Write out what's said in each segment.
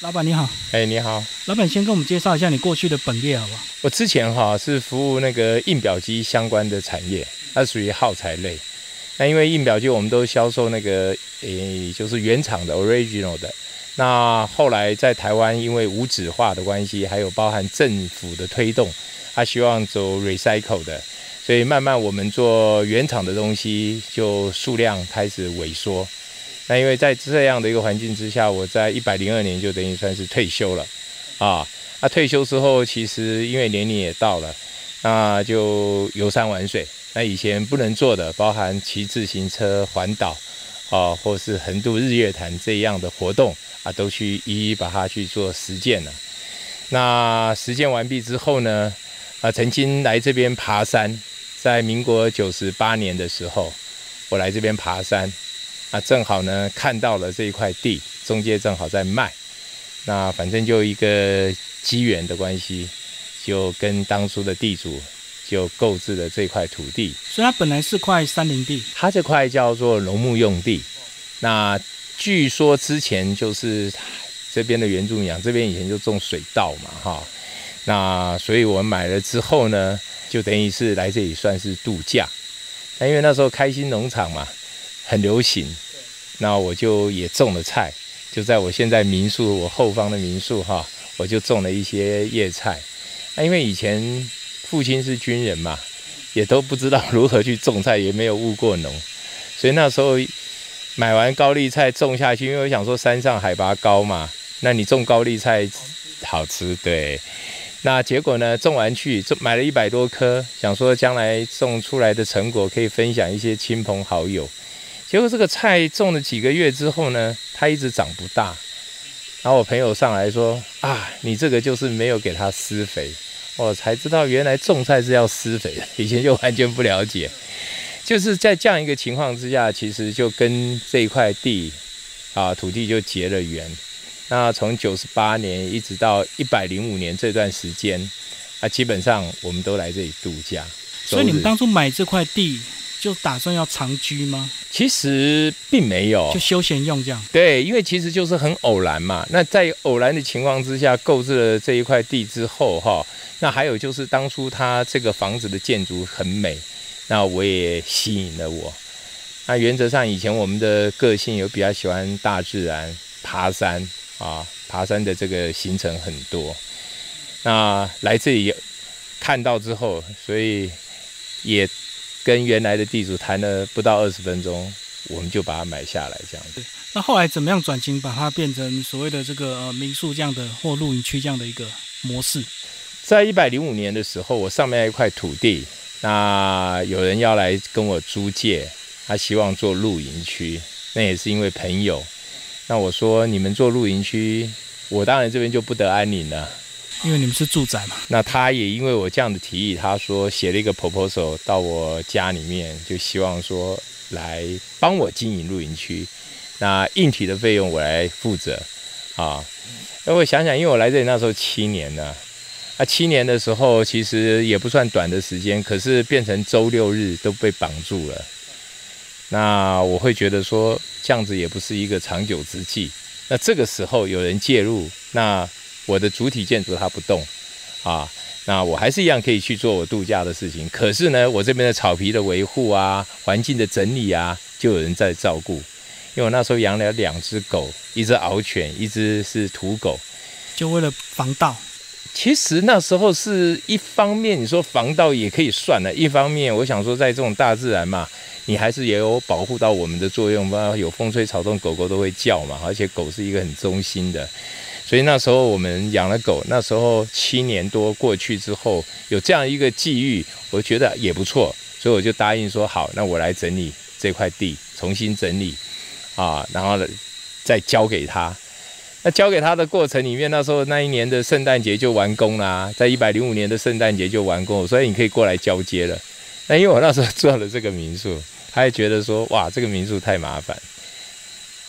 老板你好，哎，你好，老板先跟我们介绍一下你过去的本业好不好？我之前哈是服务那个印表机相关的产业，它属于耗材类。那因为印表机我们都销售那个，诶，就是原厂的 original 的。那后来在台湾因为无纸化的关系，还有包含政府的推动，他希望走 recycle 的，所以慢慢我们做原厂的东西就数量开始萎缩。那因为在这样的一个环境之下，我在一百零二年就等于算是退休了，啊，那退休之后，其实因为年龄也到了，那就游山玩水。那以前不能做的，包含骑自行车环岛，啊，或是横渡日月潭这样的活动，啊，都去一一把它去做实践了。那实践完毕之后呢，啊，曾经来这边爬山，在民国九十八年的时候，我来这边爬山。那正好呢，看到了这一块地，中介正好在卖。那反正就一个机缘的关系，就跟当初的地主就购置了这块土地。所以它本来是块山林地，它这块叫做农牧用地。那据说之前就是这边的原住民，这边以前就种水稻嘛，哈。那所以我们买了之后呢，就等于是来这里算是度假。那因为那时候开心农场嘛。很流行，那我就也种了菜，就在我现在民宿我后方的民宿哈，我就种了一些叶菜。那因为以前父亲是军人嘛，也都不知道 如何去种菜，也没有务过农，所以那时候买完高丽菜种下去，因为我想说山上海拔高嘛，那你种高丽菜好吃，对。那结果呢，种完去种买了一百多棵，想说将来种出来的成果可以分享一些亲朋好友。结果这个菜种了几个月之后呢，它一直长不大。然后我朋友上来说：“啊，你这个就是没有给它施肥。”我才知道原来种菜是要施肥的，以前就完全不了解。就是在这样一个情况之下，其实就跟这一块地啊土地就结了缘。那从九十八年一直到一百零五年这段时间，啊，基本上我们都来这里度假。所以你们当初买这块地？就打算要长居吗？其实并没有，就休闲用这样。对，因为其实就是很偶然嘛。那在偶然的情况之下购置了这一块地之后，哈，那还有就是当初它这个房子的建筑很美，那我也吸引了我。那原则上以前我们的个性有比较喜欢大自然，爬山啊，爬山的这个行程很多。那来这里看到之后，所以也。跟原来的地主谈了不到二十分钟，我们就把它买下来，这样子。那后来怎么样转型，把它变成所谓的这个呃民宿这样的或露营区这样的一个模式？在一百零五年的时候，我上面一块土地，那有人要来跟我租借，他希望做露营区，那也是因为朋友。那我说你们做露营区，我当然这边就不得安宁了。因为你们是住宅嘛，那他也因为我这样的提议，他说写了一个 proposal 到我家里面，就希望说来帮我经营露营区，那硬体的费用我来负责啊。那我想想，因为我来这里那时候七年了，啊，七年的时候其实也不算短的时间，可是变成周六日都被绑住了，那我会觉得说这样子也不是一个长久之计。那这个时候有人介入，那。我的主体建筑它不动，啊，那我还是一样可以去做我度假的事情。可是呢，我这边的草皮的维护啊，环境的整理啊，就有人在照顾。因为我那时候养了两只狗，一只獒犬，一只是土狗，就为了防盗。其实那时候是一方面，你说防盗也可以算了；一方面，我想说，在这种大自然嘛，你还是也有保护到我们的作用嘛。有风吹草动，狗狗都会叫嘛，而且狗是一个很忠心的。所以那时候我们养了狗，那时候七年多过去之后，有这样一个际遇，我觉得也不错，所以我就答应说好，那我来整理这块地，重新整理，啊，然后再交给他。那交给他的过程里面，那时候那一年的圣诞节就完工啦，在一百零五年的圣诞节就完工，所以你可以过来交接了。那因为我那时候做了这个民宿，他也觉得说哇，这个民宿太麻烦。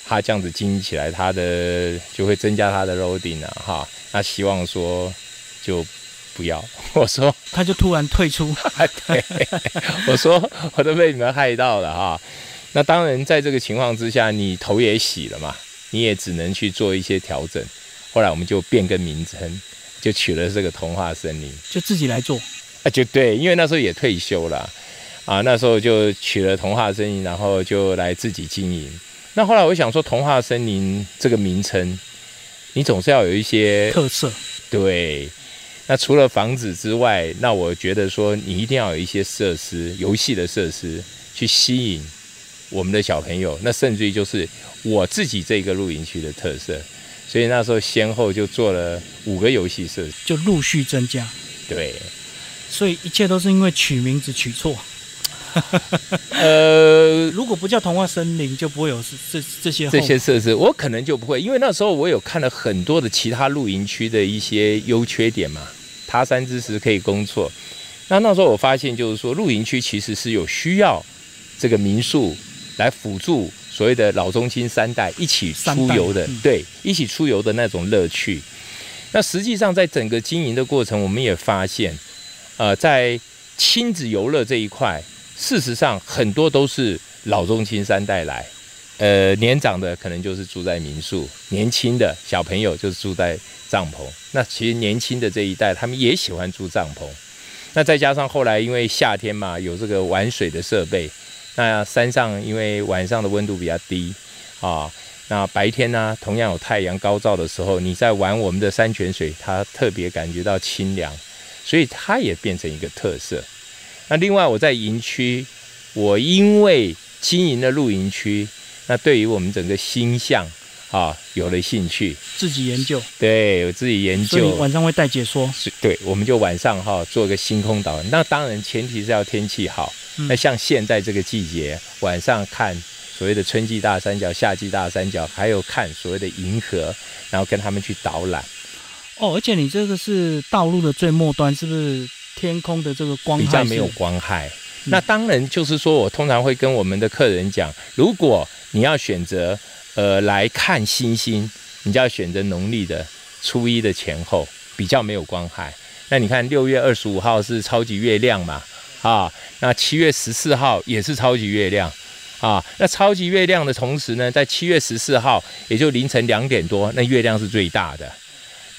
他这样子经营起来，他的就会增加他的 loading 啊，哈。那希望说就不要，我说他就突然退出，对，我说我都被你们害到了哈。那当然，在这个情况之下，你头也洗了嘛，你也只能去做一些调整后来我们就变更名称，就取了这个童话森林。就自己来做。啊，就对，因为那时候也退休了，啊，那时候就取了童话森林，然后就来自己经营。那后来我想说，童话森林这个名称，你总是要有一些特色。对，那除了房子之外，那我觉得说，你一定要有一些设施，游戏的设施，去吸引我们的小朋友。那甚至于就是我自己这个露营区的特色，所以那时候先后就做了五个游戏设施，就陆续增加。对。所以一切都是因为取名字取错。呃，如果不叫童话森林，就不会有这这些这些设施。我可能就不会，因为那时候我有看了很多的其他露营区的一些优缺点嘛。爬山之时可以工作。那那时候我发现，就是说露营区其实是有需要这个民宿来辅助所谓的老中青三代一起出游的，对，一起出游的那种乐趣。那实际上在整个经营的过程，我们也发现。呃，在亲子游乐这一块，事实上很多都是老中青三代来，呃，年长的可能就是住在民宿，年轻的小朋友就是住在帐篷。那其实年轻的这一代，他们也喜欢住帐篷。那再加上后来因为夏天嘛，有这个玩水的设备，那山上因为晚上的温度比较低啊，那白天呢，同样有太阳高照的时候，你在玩我们的山泉水，它特别感觉到清凉。所以它也变成一个特色。那另外，我在营区，我因为经营了露营区，那对于我们整个星象啊有了兴趣，自己研究。对，我自己研究。所以晚上会带解说。对，我们就晚上哈做个星空导览。那当然前提是要天气好。那像现在这个季节，晚上看所谓的春季大三角、夏季大三角，还有看所谓的银河，然后跟他们去导览。哦，而且你这个是道路的最末端，是不是天空的这个光比较没有光害？那当然就是说我通常会跟我们的客人讲，如果你要选择呃来看星星，你就要选择农历的初一的前后，比较没有光害。那你看六月二十五号是超级月亮嘛？啊，那七月十四号也是超级月亮啊。那超级月亮的同时呢，在七月十四号，也就凌晨两点多，那月亮是最大的。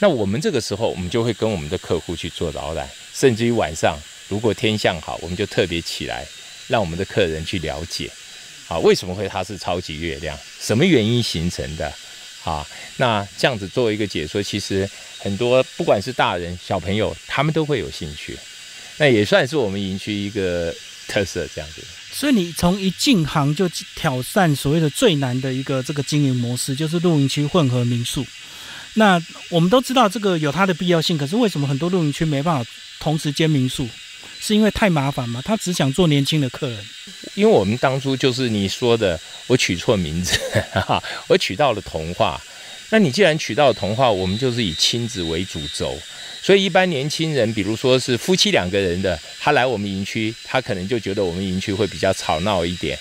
那我们这个时候，我们就会跟我们的客户去做导览，甚至于晚上，如果天象好，我们就特别起来，让我们的客人去了解，啊，为什么会它是超级月亮，什么原因形成的，啊，那这样子做一个解说，其实很多不管是大人小朋友，他们都会有兴趣，那也算是我们营区一个特色，这样子。所以你从一进行就挑战所谓的最难的一个这个经营模式，就是露营区混合民宿。那我们都知道这个有它的必要性，可是为什么很多露营区没办法同时兼民宿？是因为太麻烦吗？他只想做年轻的客人。因为我们当初就是你说的，我取错名字，我取到了童话。那你既然取到了童话，我们就是以亲子为主轴，所以一般年轻人，比如说是夫妻两个人的，他来我们营区，他可能就觉得我们营区会比较吵闹一点。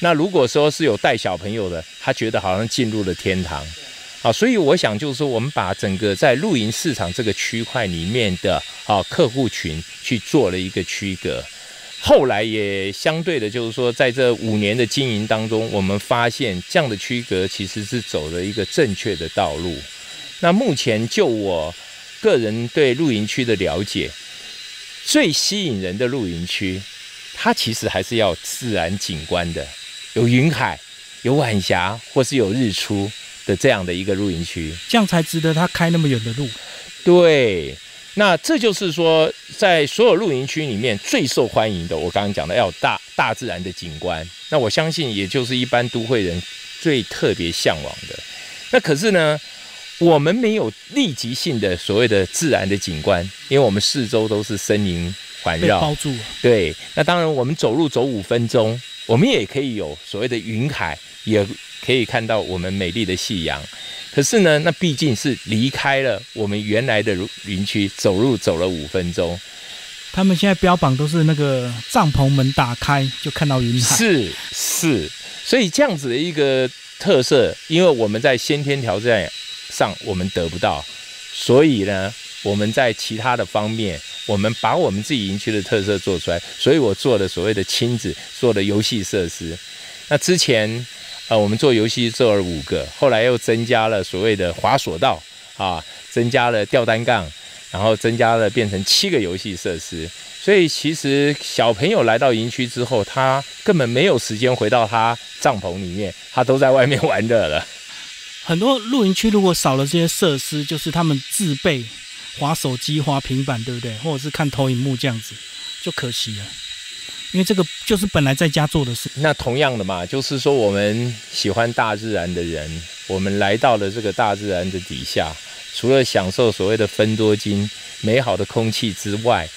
那如果说是有带小朋友的，他觉得好像进入了天堂。啊，所以我想就是说，我们把整个在露营市场这个区块里面的啊客户群去做了一个区隔，后来也相对的，就是说在这五年的经营当中，我们发现这样的区隔其实是走了一个正确的道路。那目前就我个人对露营区的了解，最吸引人的露营区，它其实还是要自然景观的，有云海，有晚霞，或是有日出。的这样的一个露营区，这样才值得他开那么远的路。对，那这就是说，在所有露营区里面最受欢迎的，我刚刚讲的要有大大自然的景观。那我相信，也就是一般都会人最特别向往的。那可是呢，我们没有立即性的所谓的自然的景观，因为我们四周都是森林环绕，包住。对，那当然我们走路走五分钟，我们也可以有所谓的云海，也。可以看到我们美丽的夕阳，可是呢，那毕竟是离开了我们原来的云区，走路走了五分钟。他们现在标榜都是那个帐篷门打开就看到云海，是是，所以这样子的一个特色，因为我们在先天条件上我们得不到，所以呢，我们在其他的方面，我们把我们自己营区的特色做出来，所以我做的所谓的亲子做的游戏设施，那之前。啊，我们做游戏做了五个，后来又增加了所谓的滑索道啊，增加了吊单杠，然后增加了变成七个游戏设施。所以其实小朋友来到营区之后，他根本没有时间回到他帐篷里面，他都在外面玩乐了。很多露营区如果少了这些设施，就是他们自备滑手机、滑平板，对不对？或者是看投影幕这样子，就可惜了。因为这个就是本来在家做的事。那同样的嘛，就是说我们喜欢大自然的人，我们来到了这个大自然的底下，除了享受所谓的分多金美好的空气之外，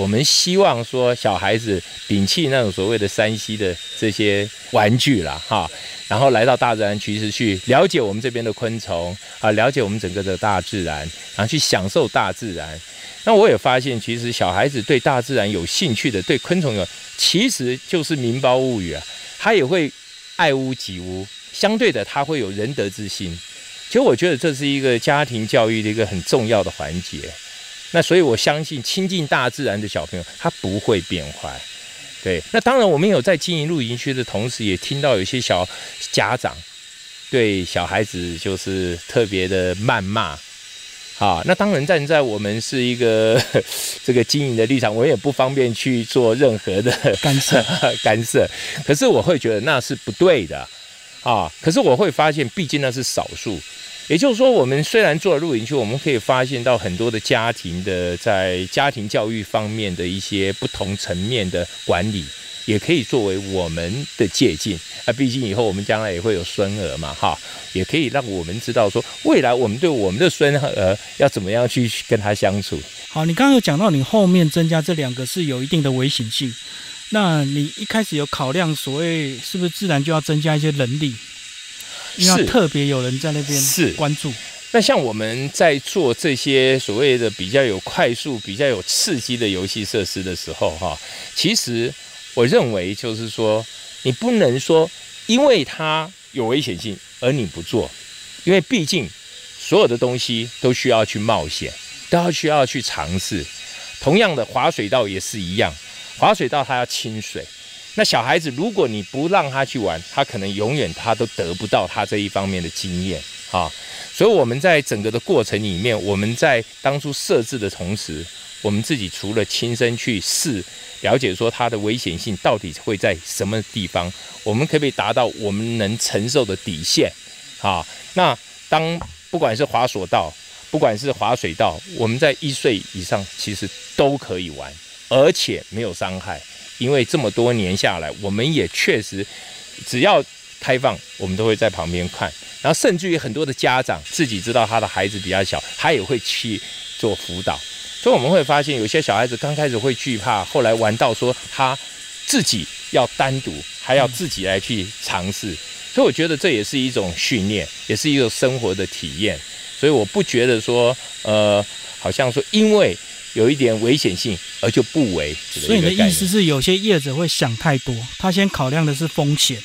我们希望说小孩子摒弃那种所谓的山西的这些玩具啦，哈，然后来到大自然其实去了解我们这边的昆虫啊，了解我们整个的大自然，然后去享受大自然。那我也发现，其实小孩子对大自然有兴趣的，对昆虫有，其实就是民胞物语啊，他也会爱屋及乌，相对的他会有仁德之心。其实我觉得这是一个家庭教育的一个很重要的环节。那所以我相信亲近大自然的小朋友，他不会变坏。对，那当然我们有在经营露营区的同时，也听到有些小家长对小孩子就是特别的谩骂。啊，那当然站在我们是一个 这个经营的立场，我也不方便去做任何的干 涉干涉。可是我会觉得那是不对的啊。可是我会发现，毕竟那是少数。也就是说，我们虽然做了露营区，我们可以发现到很多的家庭的在家庭教育方面的一些不同层面的管理。也可以作为我们的借鉴啊，毕竟以后我们将来也会有孙儿嘛，哈，也可以让我们知道说，未来我们对我们的孙儿要怎么样去跟他相处。好，你刚刚有讲到你后面增加这两个是有一定的危险性，那你一开始有考量所谓是不是自然就要增加一些人力，要特别有人在那边是关注。那像我们在做这些所谓的比较有快速、比较有刺激的游戏设施的时候，哈，其实。我认为就是说，你不能说因为它有危险性而你不做，因为毕竟所有的东西都需要去冒险，都要需要去尝试。同样的，滑水道也是一样，滑水道它要清水。那小孩子如果你不让他去玩，他可能永远他都得不到他这一方面的经验啊。所以我们在整个的过程里面，我们在当初设置的同时，我们自己除了亲身去试。了解说它的危险性到底会在什么地方，我们可不可以达到我们能承受的底线？啊，那当不管是滑索道，不管是滑水道，我们在一岁以上其实都可以玩，而且没有伤害，因为这么多年下来，我们也确实只要开放，我们都会在旁边看，然后甚至于很多的家长自己知道他的孩子比较小，他也会去做辅导。所以我们会发现，有些小孩子刚开始会惧怕，后来玩到说他自己要单独，还要自己来去尝试。所以我觉得这也是一种训练，也是一个生活的体验。所以我不觉得说，呃，好像说因为有一点危险性而就不为。所以你的意思是，有些业者会想太多，他先考量的是风险，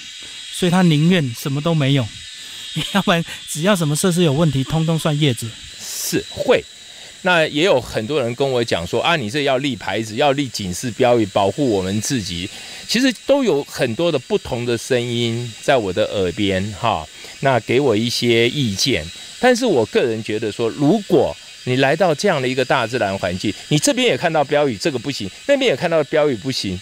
所以他宁愿什么都没有，要不然只要什么设施有问题，通通算业者。是会。那也有很多人跟我讲说啊，你这要立牌子，要立警示标语，保护我们自己。其实都有很多的不同的声音在我的耳边哈。那给我一些意见，但是我个人觉得说，如果你来到这样的一个大自然环境，你这边也看到标语，这个不行；那边也看到标语不行，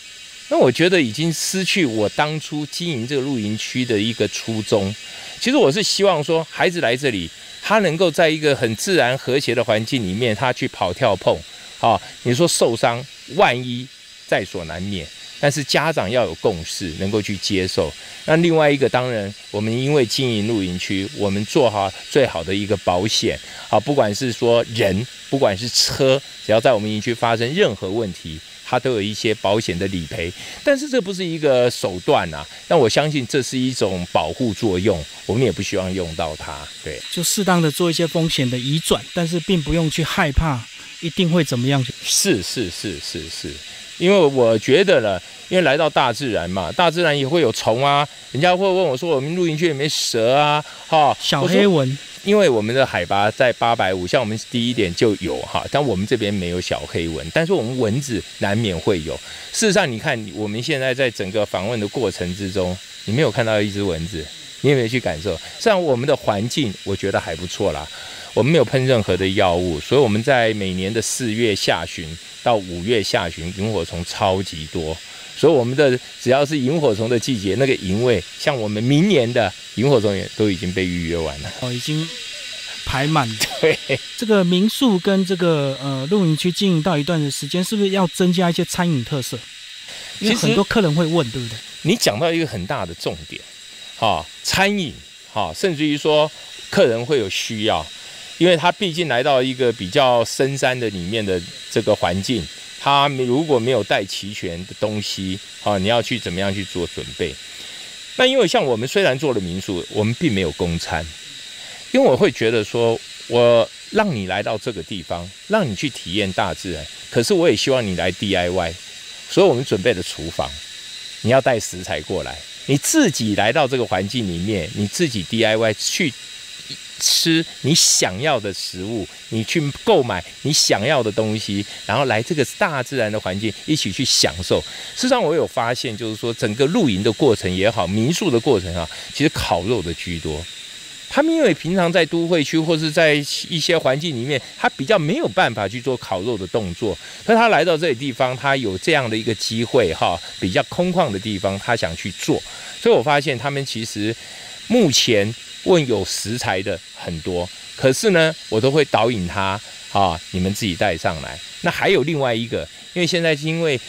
那我觉得已经失去我当初经营这个露营区的一个初衷。其实我是希望说，孩子来这里。他能够在一个很自然和谐的环境里面，他去跑跳碰，啊，你说受伤，万一在所难免。但是家长要有共识，能够去接受。那另外一个，当然，我们因为经营露营区，我们做好最好的一个保险，啊，不管是说人，不管是车，只要在我们营区发生任何问题。它都有一些保险的理赔，但是这不是一个手段啊。但我相信这是一种保护作用，我们也不希望用到它。对，就适当的做一些风险的移转，但是并不用去害怕一定会怎么样。是是是是是，因为我觉得呢，因为来到大自然嘛，大自然也会有虫啊。人家会问我说：“我们露营区有没有蛇啊？”哈，小黑蚊。因为我们的海拔在八百五，像我们低一点就有哈，但我们这边没有小黑蚊，但是我们蚊子难免会有。事实上，你看我们现在在整个访问的过程之中，你没有看到一只蚊子，你有没有去感受？虽然我们的环境我觉得还不错啦，我们没有喷任何的药物，所以我们在每年的四月下旬到五月下旬，萤火虫超级多。所以我们的只要是萤火虫的季节，那个营位，像我们明年的萤火虫也都已经被预约完了。哦，已经排满。对，这个民宿跟这个呃露营区经营到一段的时间，是不是要增加一些餐饮特色？因为很多客人会问，对不对？你讲到一个很大的重点，哈，餐饮，哈，甚至于说客人会有需要，因为他毕竟来到一个比较深山的里面的这个环境。他如果没有带齐全的东西，啊，你要去怎么样去做准备？那因为像我们虽然做了民宿，我们并没有公餐，因为我会觉得说，我让你来到这个地方，让你去体验大自然，可是我也希望你来 DIY，所以我们准备了厨房，你要带食材过来，你自己来到这个环境里面，你自己 DIY 去。吃你想要的食物，你去购买你想要的东西，然后来这个大自然的环境一起去享受。事实上，我有发现，就是说整个露营的过程也好，民宿的过程啊，其实烤肉的居多。他们因为平常在都会区或是在一些环境里面，他比较没有办法去做烤肉的动作。可他来到这里地方，他有这样的一个机会哈，比较空旷的地方，他想去做。所以我发现他们其实目前。问有食材的很多，可是呢，我都会导引他啊，你们自己带上来。那还有另外一个，因为现在是因为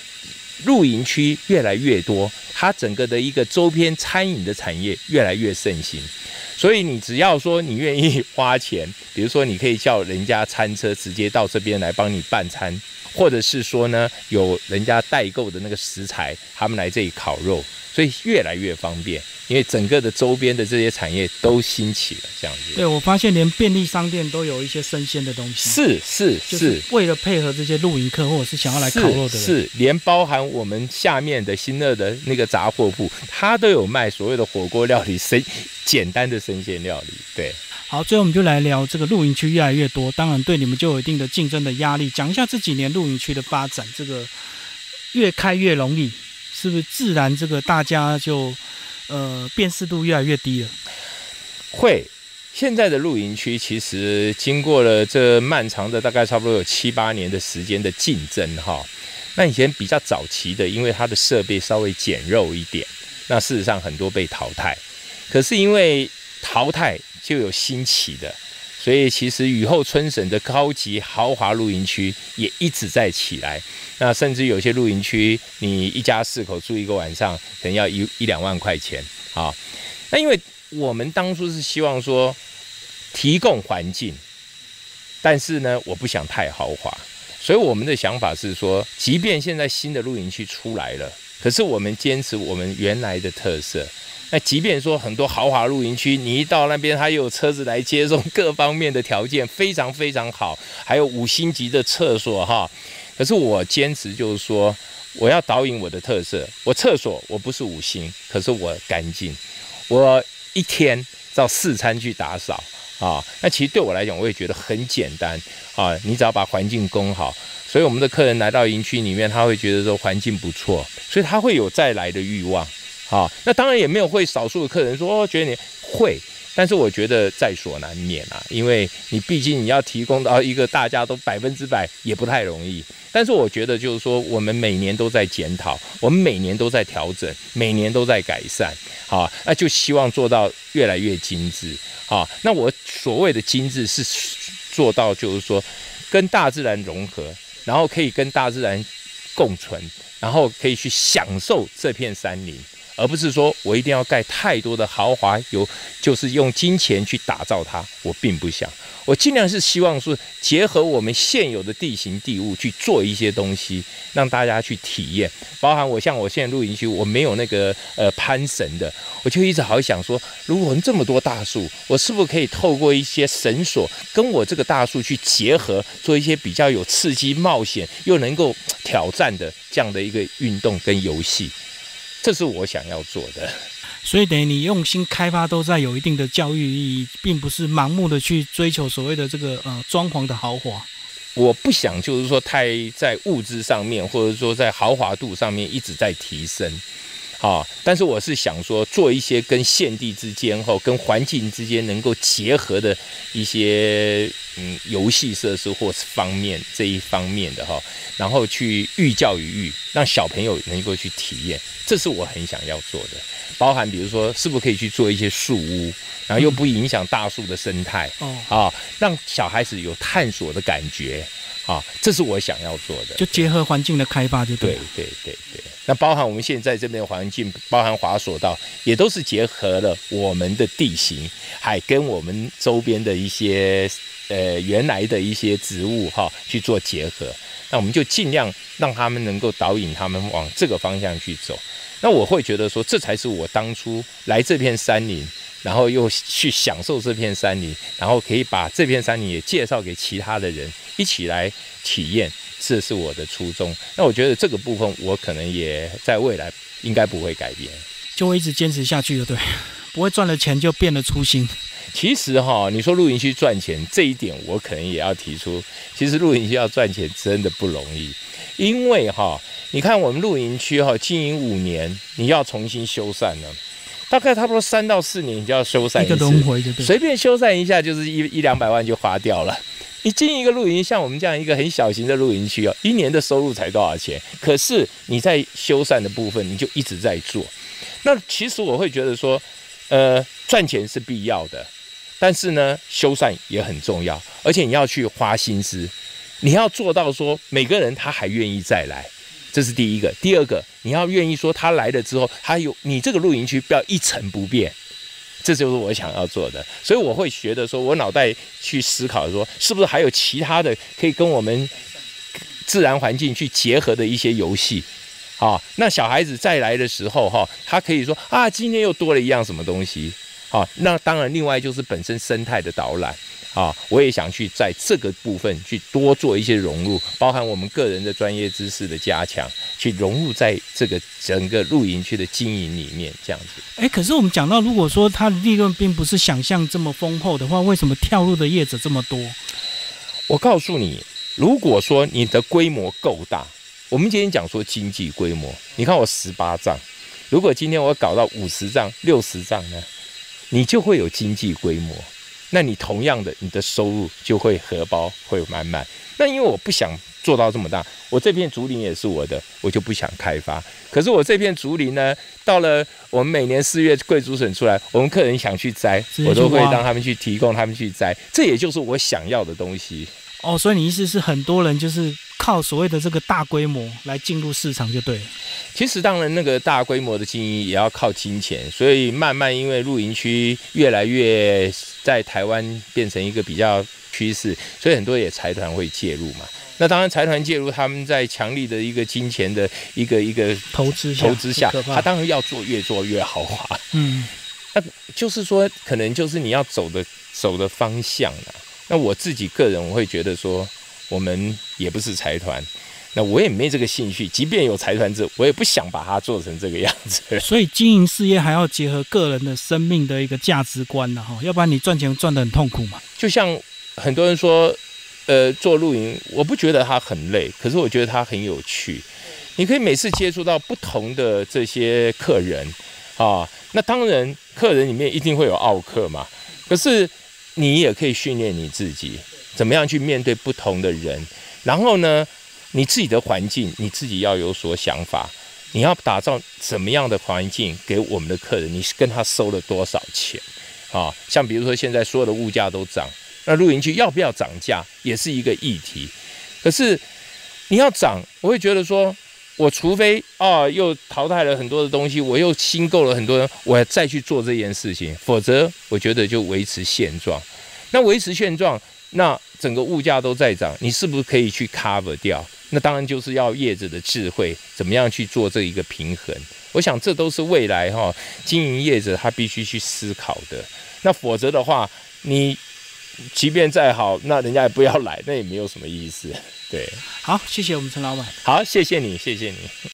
露营区越来越多，它整个的一个周边餐饮的产业越来越盛行，所以你只要说你愿意花钱，比如说你可以叫人家餐车直接到这边来帮你办餐，或者是说呢，有人家代购的那个食材，他们来这里烤肉，所以越来越方便。因为整个的周边的这些产业都兴起了，这样子。对，我发现连便利商店都有一些生鲜的东西。是是是，为了配合这些露营客或者是想要来烤肉的人。是，连包含我们下面的新乐的那个杂货铺，它都有卖所谓的火锅料理、生简单的生鲜料理。对。好，最后我们就来聊这个露营区越来越多，当然对你们就有一定的竞争的压力。讲一下这几年露营区的发展，这个越开越容易，是不是自然这个大家就？呃，辨识度越来越低了。会，现在的露营区其实经过了这漫长的大概差不多有七八年的时间的竞争哈。那以前比较早期的，因为它的设备稍微简陋一点，那事实上很多被淘汰。可是因为淘汰就有新起的，所以其实雨后春笋的高级豪华露营区也一直在起来。那甚至有些露营区，你一家四口住一个晚上，可能要一一两万块钱啊。那因为我们当初是希望说提供环境，但是呢，我不想太豪华，所以我们的想法是说，即便现在新的露营区出来了，可是我们坚持我们原来的特色。那即便说很多豪华露营区，你一到那边，它有车子来接送，各方面的条件非常非常好，还有五星级的厕所哈。可是我坚持就是说，我要导引我的特色。我厕所我不是五星，可是我干净。我一天照四餐去打扫啊。那其实对我来讲，我也觉得很简单啊。你只要把环境供好，所以我们的客人来到营区里面，他会觉得说环境不错，所以他会有再来的欲望好。那当然也没有会少数的客人说哦，觉得你会。但是我觉得在所难免啊，因为你毕竟你要提供到一个大家都百分之百也不太容易。但是我觉得就是说，我们每年都在检讨，我们每年都在调整，每年都在改善，好，那就希望做到越来越精致，好。那我所谓的精致是做到就是说，跟大自然融合，然后可以跟大自然共存，然后可以去享受这片山林。而不是说我一定要盖太多的豪华，有就是用金钱去打造它，我并不想。我尽量是希望说，结合我们现有的地形地物去做一些东西，让大家去体验。包含我像我现在露营区，我没有那个呃攀绳的，我就一直好想说，如果我们这么多大树，我是不是可以透过一些绳索，跟我这个大树去结合，做一些比较有刺激、冒险又能够挑战的这样的一个运动跟游戏。这是我想要做的，所以等于你用心开发都在有一定的教育意义，并不是盲目的去追求所谓的这个呃装潢的豪华。我不想就是说太在物质上面，或者说在豪华度上面一直在提升，啊，但是我是想说，做一些跟现地之间、哈跟环境之间能够结合的一些嗯游戏设施或是方面这一方面的哈，然后去寓教于育，让小朋友能够去体验，这是我很想要做的。包含比如说，是不是可以去做一些树屋，然后又不影响大树的生态哦，啊，让小孩子有探索的感觉啊，这是我想要做的。就结合环境的开发就对对了。对对对，那包含我们现在这边的环境，包含滑索道，也都是结合了我们的地形，还跟我们周边的一些呃原来的一些植物哈去做结合。那我们就尽量让他们能够导引他们往这个方向去走。那我会觉得说，这才是我当初来这片山林，然后又去享受这片山林，然后可以把这片山林也介绍给其他的人一起来体验，这是我的初衷。那我觉得这个部分，我可能也在未来应该不会改变。就会一直坚持下去，就对，不会赚了钱就变了初心。其实哈，你说露营区赚钱这一点，我可能也要提出，其实露营区要赚钱真的不容易，因为哈，你看我们露营区哈经营五年，你要重新修缮呢，大概差不多三到四年你就要修缮一个次轮回，就对。随便修缮一下就是一一两百万就花掉了。你经营一个露营，像我们这样一个很小型的露营区哦，一年的收入才多少钱？可是你在修缮的部分，你就一直在做。那其实我会觉得说，呃，赚钱是必要的，但是呢，修缮也很重要，而且你要去花心思，你要做到说每个人他还愿意再来，这是第一个。第二个，你要愿意说他来了之后，他有你这个露营区不要一成不变。这就是我想要做的，所以我会觉得说，我脑袋去思考说，是不是还有其他的可以跟我们自然环境去结合的一些游戏，啊，那小孩子再来的时候哈，他可以说啊，今天又多了一样什么东西，啊，那当然另外就是本身生态的导览。啊，我也想去在这个部分去多做一些融入，包含我们个人的专业知识的加强，去融入在这个整个露营区的经营里面，这样子。哎，可是我们讲到，如果说它的利润并不是想象这么丰厚的话，为什么跳入的业者这么多？我告诉你，如果说你的规模够大，我们今天讲说经济规模，你看我十八丈，如果今天我搞到五十丈、六十丈呢，你就会有经济规模。那你同样的，你的收入就会荷包会满满。那因为我不想做到这么大，我这片竹林也是我的，我就不想开发。可是我这片竹林呢，到了我们每年四月贵竹笋出来，我们客人想去摘，我都会让他们去提供他们去摘，这也就是我想要的东西。哦，所以你意思是很多人就是靠所谓的这个大规模来进入市场就对了。其实当然，那个大规模的经营也要靠金钱，所以慢慢因为露营区越来越在台湾变成一个比较趋势，所以很多也财团会介入嘛。那当然，财团介入，他们在强力的一个金钱的一个一个投资下投资下，他当然要做越做越豪华。嗯，那就是说，可能就是你要走的走的方向啦。那我自己个人，我会觉得说，我们也不是财团，那我也没这个兴趣。即便有财团制，我也不想把它做成这个样子。所以经营事业还要结合个人的生命的一个价值观呢，哈，要不然你赚钱赚得很痛苦嘛。就像很多人说，呃，做露营，我不觉得它很累，可是我觉得它很有趣。你可以每次接触到不同的这些客人啊，那当然客人里面一定会有傲客嘛，可是你也可以训练你自己，怎么样去面对不同的人，然后呢，你自己的环境你自己要有所想法，你要打造什么样的环境给我们的客人，你是跟他收了多少钱啊？像比如说现在所有的物价都涨。那露营区要不要涨价，也是一个议题。可是你要涨，我会觉得说，我除非啊又淘汰了很多的东西，我又新购了很多人，我再去做这件事情，否则我觉得就维持现状。那维持现状，那整个物价都在涨，你是不是可以去 cover 掉？那当然就是要业者的智慧，怎么样去做这一个平衡？我想这都是未来哈经营业者他必须去思考的。那否则的话，你即便再好，那人家也不要来，那也没有什么意思。对，好，谢谢我们陈老板。好，谢谢你，谢谢你。